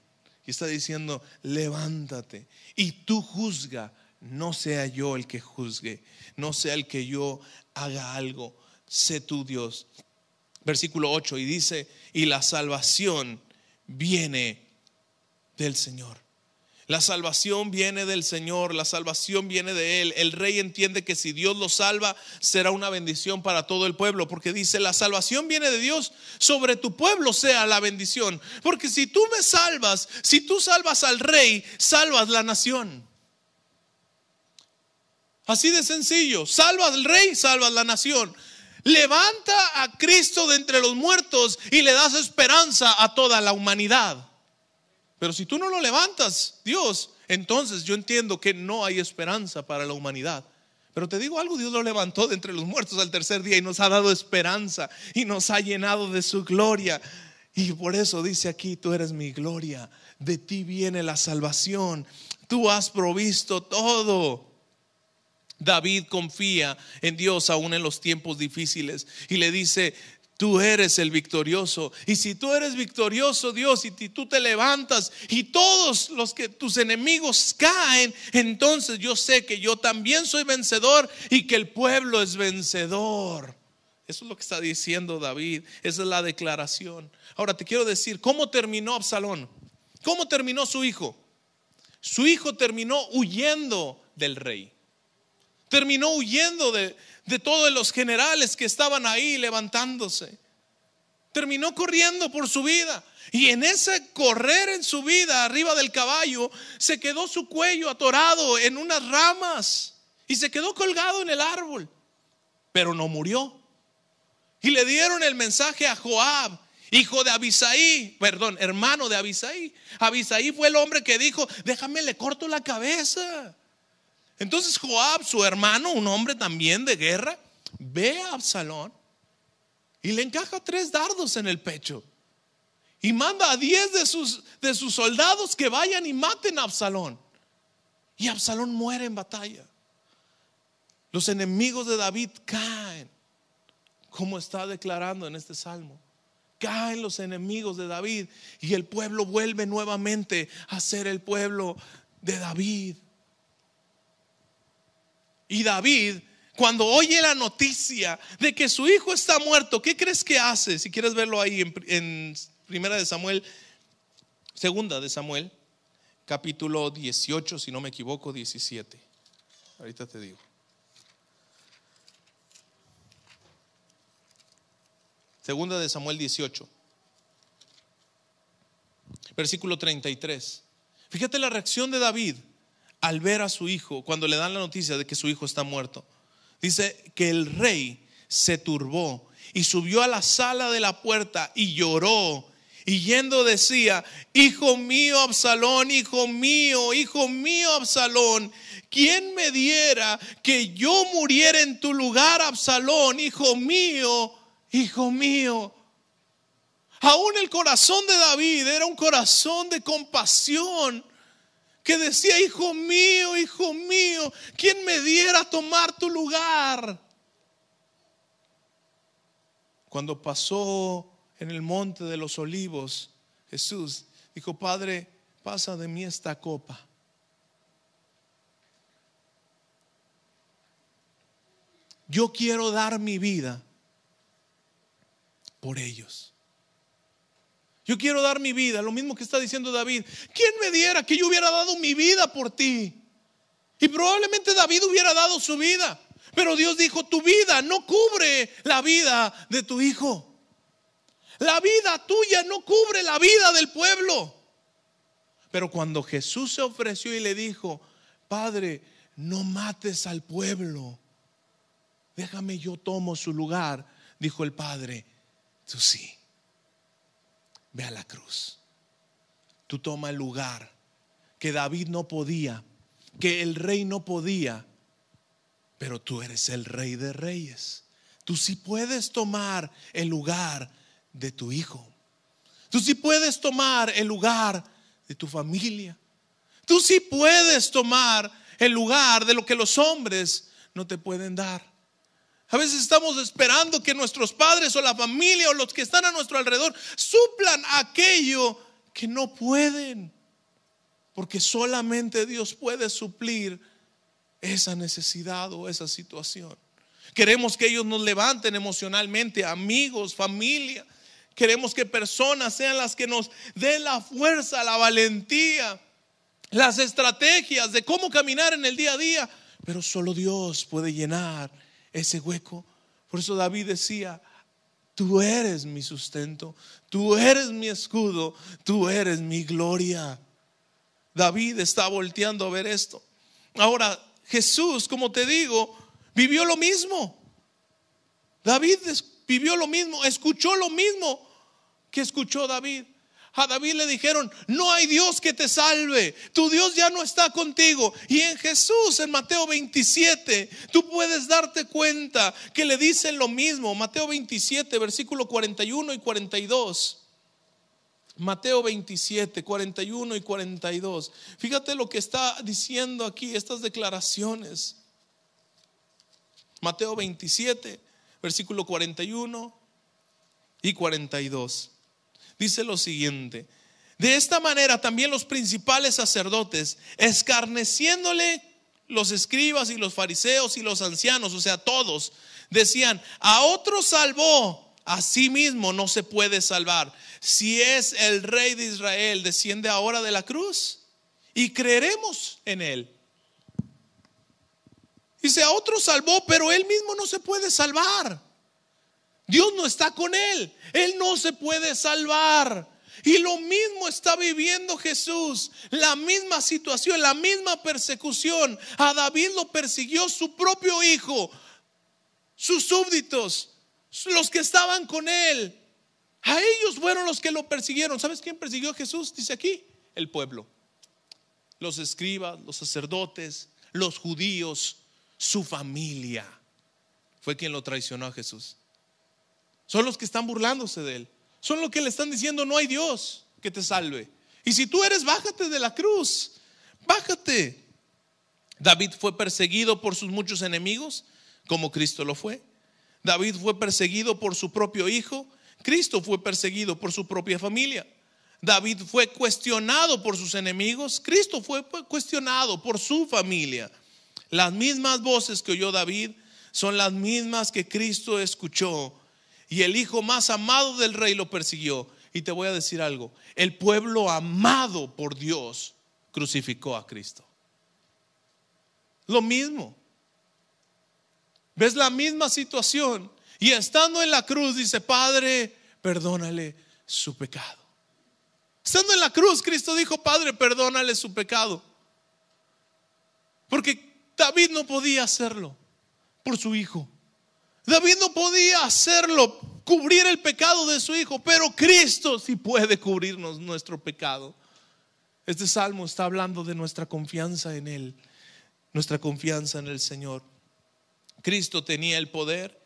Y está diciendo, levántate y tú juzga, no sea yo el que juzgue, no sea el que yo haga algo, sé tú Dios. Versículo 8 y dice, y la salvación viene del Señor. La salvación viene del Señor, la salvación viene de Él. El rey entiende que si Dios lo salva, será una bendición para todo el pueblo, porque dice, la salvación viene de Dios, sobre tu pueblo sea la bendición. Porque si tú me salvas, si tú salvas al rey, salvas la nación. Así de sencillo, salvas al rey, salvas la nación. Levanta a Cristo de entre los muertos y le das esperanza a toda la humanidad. Pero si tú no lo levantas, Dios, entonces yo entiendo que no hay esperanza para la humanidad. Pero te digo algo, Dios lo levantó de entre los muertos al tercer día y nos ha dado esperanza y nos ha llenado de su gloria. Y por eso dice aquí, tú eres mi gloria, de ti viene la salvación, tú has provisto todo. David confía en Dios aún en los tiempos difíciles y le dice, Tú eres el victorioso. Y si tú eres victorioso, Dios, y tú te levantas y todos los que tus enemigos caen, entonces yo sé que yo también soy vencedor y que el pueblo es vencedor. Eso es lo que está diciendo David. Esa es la declaración. Ahora te quiero decir, ¿cómo terminó Absalón? ¿Cómo terminó su hijo? Su hijo terminó huyendo del rey. Terminó huyendo de, de todos los generales que estaban ahí levantándose. Terminó corriendo por su vida. Y en ese correr en su vida arriba del caballo, se quedó su cuello atorado en unas ramas y se quedó colgado en el árbol. Pero no murió. Y le dieron el mensaje a Joab, hijo de Abisaí, perdón, hermano de Abisaí. Abisaí fue el hombre que dijo, déjame le corto la cabeza. Entonces Joab, su hermano, un hombre también de guerra, ve a Absalón y le encaja tres dardos en el pecho. Y manda a diez de sus, de sus soldados que vayan y maten a Absalón. Y Absalón muere en batalla. Los enemigos de David caen, como está declarando en este salmo. Caen los enemigos de David y el pueblo vuelve nuevamente a ser el pueblo de David. Y David, cuando oye la noticia de que su hijo está muerto, ¿qué crees que hace? Si quieres verlo ahí en, Primera de Samuel, Segunda de Samuel, capítulo 18, si no me equivoco, 17. Ahorita te digo. Segunda de Samuel 18, versículo 33. Fíjate la reacción de David al ver a su hijo, cuando le dan la noticia de que su hijo está muerto, dice que el rey se turbó y subió a la sala de la puerta y lloró. Y yendo decía, hijo mío Absalón, hijo mío, hijo mío Absalón, ¿quién me diera que yo muriera en tu lugar, Absalón, hijo mío, hijo mío? Aún el corazón de David era un corazón de compasión que decía, hijo mío, hijo mío, ¿quién me diera a tomar tu lugar? Cuando pasó en el monte de los olivos, Jesús dijo, Padre, pasa de mí esta copa. Yo quiero dar mi vida por ellos. Yo quiero dar mi vida, lo mismo que está diciendo David. ¿Quién me diera que yo hubiera dado mi vida por ti? Y probablemente David hubiera dado su vida. Pero Dios dijo, tu vida no cubre la vida de tu hijo. La vida tuya no cubre la vida del pueblo. Pero cuando Jesús se ofreció y le dijo, Padre, no mates al pueblo. Déjame yo tomo su lugar. Dijo el Padre, tú sí ve a la cruz. Tú toma el lugar que David no podía, que el rey no podía, pero tú eres el rey de reyes. Tú sí puedes tomar el lugar de tu hijo. Tú sí puedes tomar el lugar de tu familia. Tú sí puedes tomar el lugar de lo que los hombres no te pueden dar. A veces estamos esperando que nuestros padres o la familia o los que están a nuestro alrededor suplan aquello que no pueden. Porque solamente Dios puede suplir esa necesidad o esa situación. Queremos que ellos nos levanten emocionalmente, amigos, familia. Queremos que personas sean las que nos den la fuerza, la valentía, las estrategias de cómo caminar en el día a día. Pero solo Dios puede llenar ese hueco. Por eso David decía, tú eres mi sustento, tú eres mi escudo, tú eres mi gloria. David está volteando a ver esto. Ahora, Jesús, como te digo, vivió lo mismo. David vivió lo mismo, escuchó lo mismo que escuchó David. A David le dijeron, no hay Dios que te salve, tu Dios ya no está contigo. Y en Jesús, en Mateo 27, tú puedes darte cuenta que le dicen lo mismo. Mateo 27, versículo 41 y 42. Mateo 27, 41 y 42. Fíjate lo que está diciendo aquí, estas declaraciones. Mateo 27, versículo 41 y 42. Dice lo siguiente. De esta manera también los principales sacerdotes, escarneciéndole los escribas y los fariseos y los ancianos, o sea, todos, decían, a otro salvó, a sí mismo no se puede salvar si es el rey de Israel, desciende ahora de la cruz y creeremos en él. Dice, a otro salvó, pero él mismo no se puede salvar. Dios no está con él. Él no se puede salvar. Y lo mismo está viviendo Jesús, la misma situación, la misma persecución. A David lo persiguió su propio hijo, sus súbditos, los que estaban con él. A ellos fueron los que lo persiguieron. ¿Sabes quién persiguió a Jesús? Dice aquí, el pueblo. Los escribas, los sacerdotes, los judíos, su familia. Fue quien lo traicionó a Jesús. Son los que están burlándose de él. Son los que le están diciendo, no hay Dios que te salve. Y si tú eres, bájate de la cruz. Bájate. David fue perseguido por sus muchos enemigos, como Cristo lo fue. David fue perseguido por su propio hijo Cristo fue perseguido por su propia familia. David fue cuestionado por sus enemigos. Cristo fue cuestionado por su familia. Las mismas voces que oyó David son las mismas que Cristo escuchó. Y el hijo más amado del rey lo persiguió. Y te voy a decir algo. El pueblo amado por Dios crucificó a Cristo. Lo mismo. ¿Ves la misma situación? Y estando en la cruz dice, Padre, perdónale su pecado. Estando en la cruz, Cristo dijo, Padre, perdónale su pecado. Porque David no podía hacerlo por su hijo. David no podía hacerlo, cubrir el pecado de su hijo, pero Cristo sí puede cubrirnos nuestro pecado. Este salmo está hablando de nuestra confianza en Él, nuestra confianza en el Señor. Cristo tenía el poder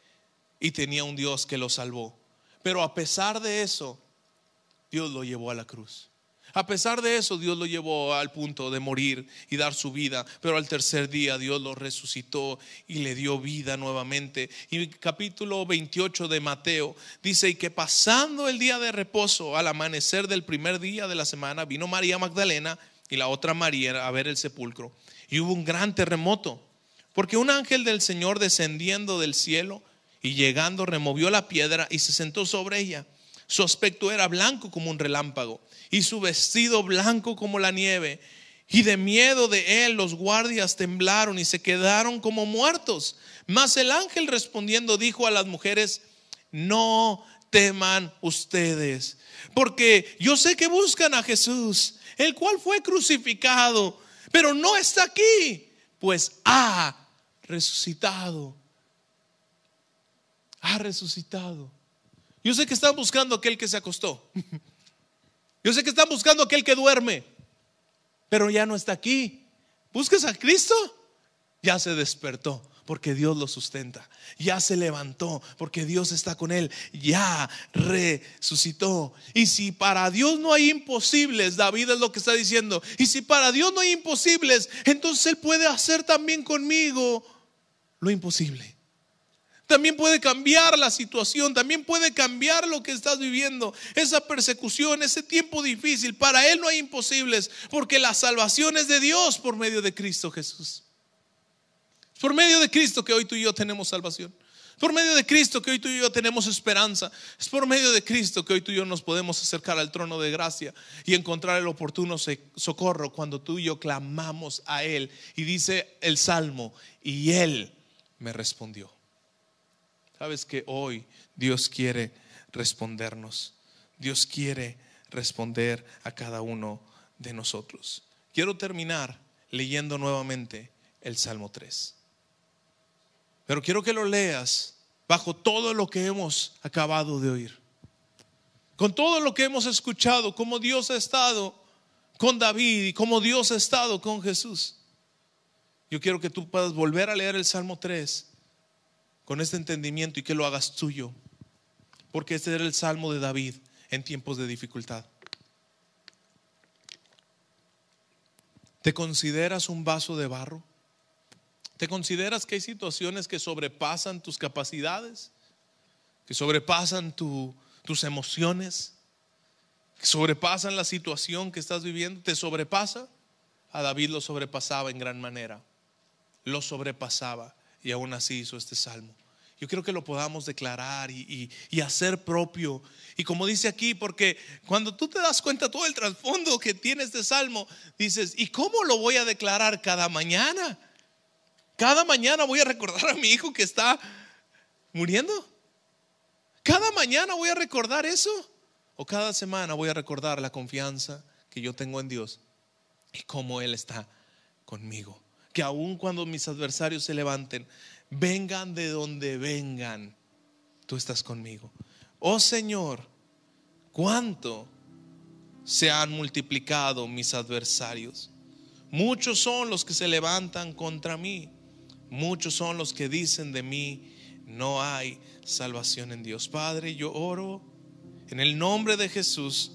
y tenía un Dios que lo salvó. Pero a pesar de eso, Dios lo llevó a la cruz. A pesar de eso, Dios lo llevó al punto de morir y dar su vida, pero al tercer día Dios lo resucitó y le dio vida nuevamente. Y capítulo 28 de Mateo dice, y que pasando el día de reposo, al amanecer del primer día de la semana, vino María Magdalena y la otra María a ver el sepulcro. Y hubo un gran terremoto, porque un ángel del Señor descendiendo del cielo y llegando removió la piedra y se sentó sobre ella. Su aspecto era blanco como un relámpago y su vestido blanco como la nieve. Y de miedo de él los guardias temblaron y se quedaron como muertos. Mas el ángel respondiendo dijo a las mujeres, no teman ustedes, porque yo sé que buscan a Jesús, el cual fue crucificado, pero no está aquí, pues ha resucitado ha resucitado. Yo sé que están buscando aquel que se acostó. Yo sé que están buscando aquel que duerme, pero ya no está aquí. ¿Buscas a Cristo? Ya se despertó. porque Dios lo sustenta. Ya se levantó porque Dios está con él. Ya resucitó. Y si para Dios no hay imposibles, David es lo que está diciendo. Y si para Dios no hay imposibles, entonces Él puede hacer también conmigo lo imposible. También puede cambiar la situación, también puede cambiar lo que estás viviendo, esa persecución, ese tiempo difícil. Para Él no hay imposibles, porque la salvación es de Dios por medio de Cristo Jesús. Por medio de Cristo que hoy tú y yo tenemos salvación. Por medio de Cristo que hoy tú y yo tenemos esperanza. Es por medio de Cristo que hoy tú y yo nos podemos acercar al trono de gracia y encontrar el oportuno socorro cuando tú y yo clamamos a Él. Y dice el Salmo, y Él me respondió. Sabes que hoy Dios quiere respondernos. Dios quiere responder a cada uno de nosotros. Quiero terminar leyendo nuevamente el Salmo 3. Pero quiero que lo leas bajo todo lo que hemos acabado de oír. Con todo lo que hemos escuchado, como Dios ha estado con David y como Dios ha estado con Jesús. Yo quiero que tú puedas volver a leer el Salmo 3 con este entendimiento y que lo hagas tuyo. Porque este era el Salmo de David en tiempos de dificultad. ¿Te consideras un vaso de barro? ¿Te consideras que hay situaciones que sobrepasan tus capacidades? ¿Que sobrepasan tus emociones? ¿Que sobrepasan la situación que estás viviendo? ¿Te sobrepasa? A David lo sobrepasaba en gran manera. Lo sobrepasaba y aún así hizo este salmo. Yo quiero que lo podamos declarar y, y, hacer propio. Y como dice aquí, porque cuando tú te das cuenta todo el trasfondo que tiene este salmo, dices, ¿y cómo lo voy a declarar cada mañana? Cada mañana voy a recordar a mi hijo que está muriendo. Cada mañana voy a recordar eso. O cada semana voy a recordar la confianza que yo tengo en Dios y cómo Él está conmigo. Que aun cuando mis adversarios se levanten, vengan de donde vengan, tú estás conmigo. Oh Señor, cuánto se han multiplicado mis adversarios. Muchos son los que se levantan contra mí. Muchos son los que dicen de mí, no hay salvación en Dios. Padre, yo oro en el nombre de Jesús,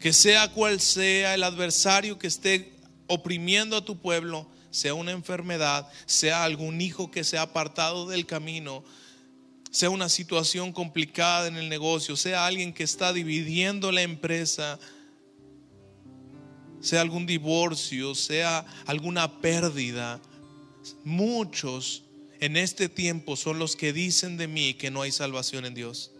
que sea cual sea el adversario que esté oprimiendo a tu pueblo, sea una enfermedad, sea algún hijo que se ha apartado del camino, sea una situación complicada en el negocio, sea alguien que está dividiendo la empresa, sea algún divorcio, sea alguna pérdida muchos en este tiempo son los que dicen de mí que no hay salvación en Dios.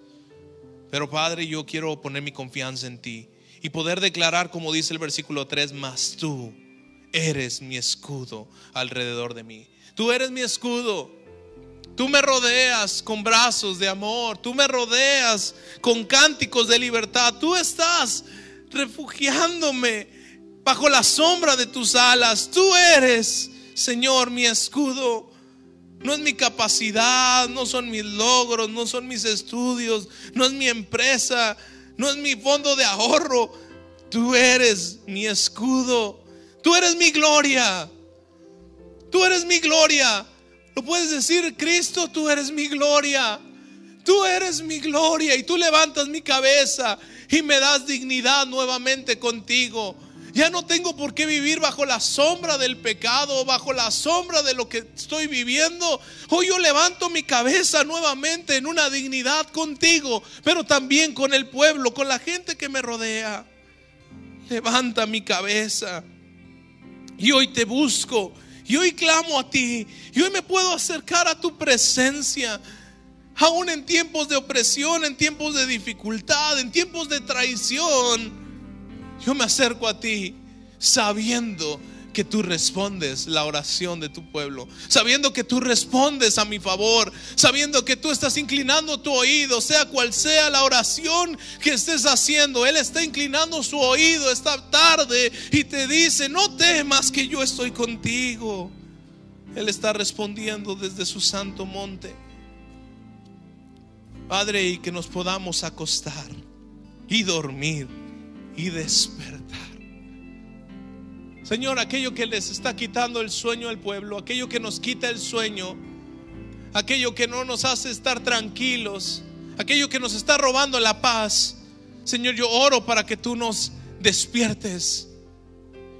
Pero Padre, yo quiero poner mi confianza en ti y poder declarar, como dice el versículo 3, más tú eres mi escudo alrededor de mí. Tú eres mi escudo. Tú me rodeas con brazos de amor. Tú me rodeas con cánticos de libertad. Tú estás refugiándome bajo la sombra de tus alas. Tú eres Señor, mi escudo. No es mi capacidad, no son mis logros, no son mis estudios, no es mi empresa, no es mi fondo de ahorro. Tú eres mi escudo. Tú eres mi gloria. Tú eres mi gloria. Lo puedes decir, Cristo, tú eres mi gloria. Tú eres mi gloria y tú levantas mi cabeza y me das dignidad nuevamente contigo. Ya no tengo por qué vivir bajo la sombra del pecado, bajo la sombra de lo que estoy viviendo. Hoy yo levanto mi cabeza nuevamente en una dignidad contigo, pero también con el pueblo, con la gente que me rodea. Levanta mi cabeza. Y hoy te busco. Y hoy clamo a ti. Y hoy me puedo acercar a tu presencia. Aún en tiempos de opresión, en tiempos de dificultad, en tiempos de traición yo me acerco a ti sabiendo que tú respondes la oración de tu pueblo, sabiendo que tú respondes a mi favor, sabiendo que tú estás inclinando tu oído, sea cual sea la oración que estés haciendo, Él está inclinando su oído esta tarde y te dice, no temas que yo estoy contigo. Él está respondiendo desde su santo monte. Padre, y que nos podamos acostar y dormir y despertar Señor, aquello que les está quitando el sueño al pueblo, aquello que nos quita el sueño, aquello que no nos hace estar tranquilos, aquello que nos está robando la paz. Señor, yo oro para que tú nos despiertes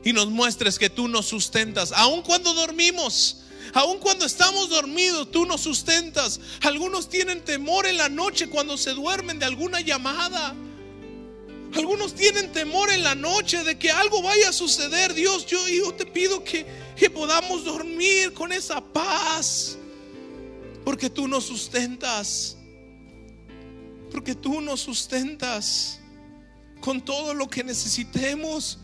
y nos muestres que tú nos sustentas, aun cuando dormimos. Aun cuando estamos dormidos, tú nos sustentas. Algunos tienen temor en la noche cuando se duermen de alguna llamada. Algunos tienen temor en la noche de que algo vaya a suceder. Dios, yo, yo te pido que, que podamos dormir con esa paz. Porque tú nos sustentas. Porque tú nos sustentas con todo lo que necesitemos.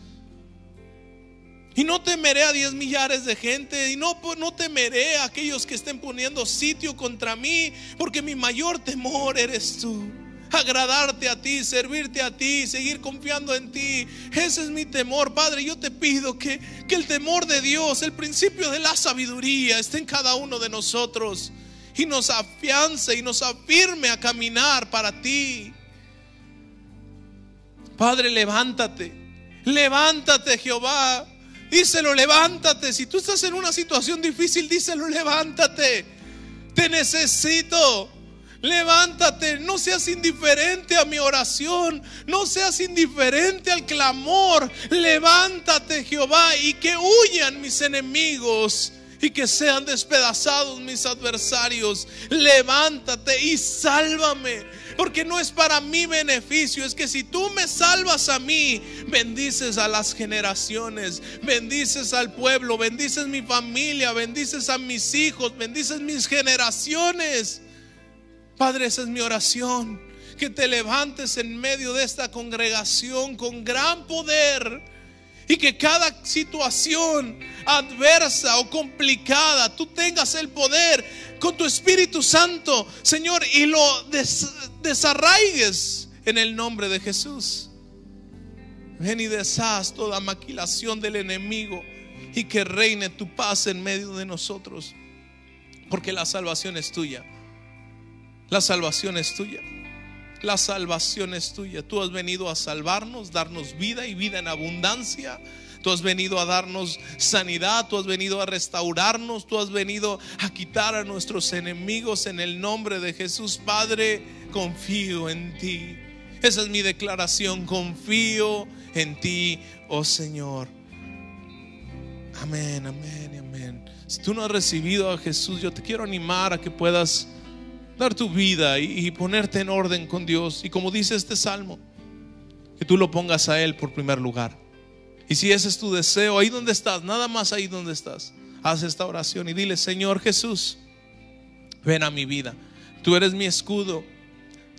Y no temeré a diez millares de gente. Y no, no temeré a aquellos que estén poniendo sitio contra mí. Porque mi mayor temor eres tú. Agradarte a ti, servirte a ti, seguir confiando en ti. Ese es mi temor. Padre, yo te pido que, que el temor de Dios, el principio de la sabiduría, esté en cada uno de nosotros. Y nos afiance y nos afirme a caminar para ti. Padre, levántate. Levántate, Jehová. Díselo, levántate. Si tú estás en una situación difícil, díselo, levántate. Te necesito. Levántate, no seas indiferente a mi oración, no seas indiferente al clamor. Levántate, Jehová, y que huyan mis enemigos y que sean despedazados mis adversarios. Levántate y sálvame porque no es para mi beneficio, es que si tú me salvas a mí, bendices a las generaciones, bendices al pueblo, bendices mi familia, bendices a mis hijos, bendices mis generaciones. Padre, esa es mi oración, que te levantes en medio de esta congregación con gran poder y que cada situación adversa o complicada, tú tengas el poder con tu Espíritu Santo, Señor, y lo desarraigues en el nombre de Jesús. Ven y deshaz toda maquilación del enemigo y que reine tu paz en medio de nosotros, porque la salvación es tuya. La salvación es tuya. La salvación es tuya. Tú has venido a salvarnos, darnos vida y vida en abundancia. Tú has venido a darnos sanidad, tú has venido a restaurarnos, tú has venido a quitar a nuestros enemigos en el nombre de Jesús. Padre, confío en ti. Esa es mi declaración, confío en ti, oh Señor. Amén, amén, amén. Si tú no has recibido a Jesús, yo te quiero animar a que puedas dar tu vida y, ponerte en orden con Dios. Y como dice este salmo, que tú lo pongas a Él por primer lugar. Y si ese es tu deseo, ahí donde estás, nada más ahí donde estás, haz esta oración y dile, Señor Jesús, ven a mi vida. Tú eres mi escudo,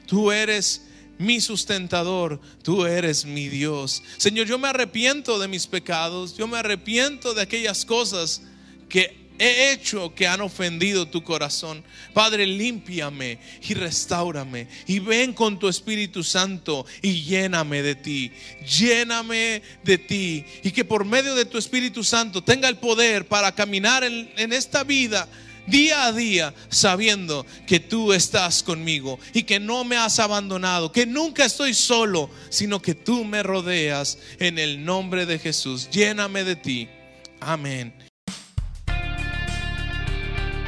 tú eres mi sustentador, tú eres mi Dios. Señor, yo me arrepiento de mis pecados, yo me arrepiento de aquellas cosas que he hecho que han ofendido tu corazón. Padre, límpiame y restaurame. Y ven con tu Espíritu Santo y lléname de ti. Lléname de ti. Y que por medio de tu Espíritu Santo tenga el poder para caminar en, en esta vida día a día sabiendo que tú estás conmigo y que no me has abandonado, que nunca estoy solo, sino que tú me rodeas en el nombre de Jesús. Lléname de ti. Amén.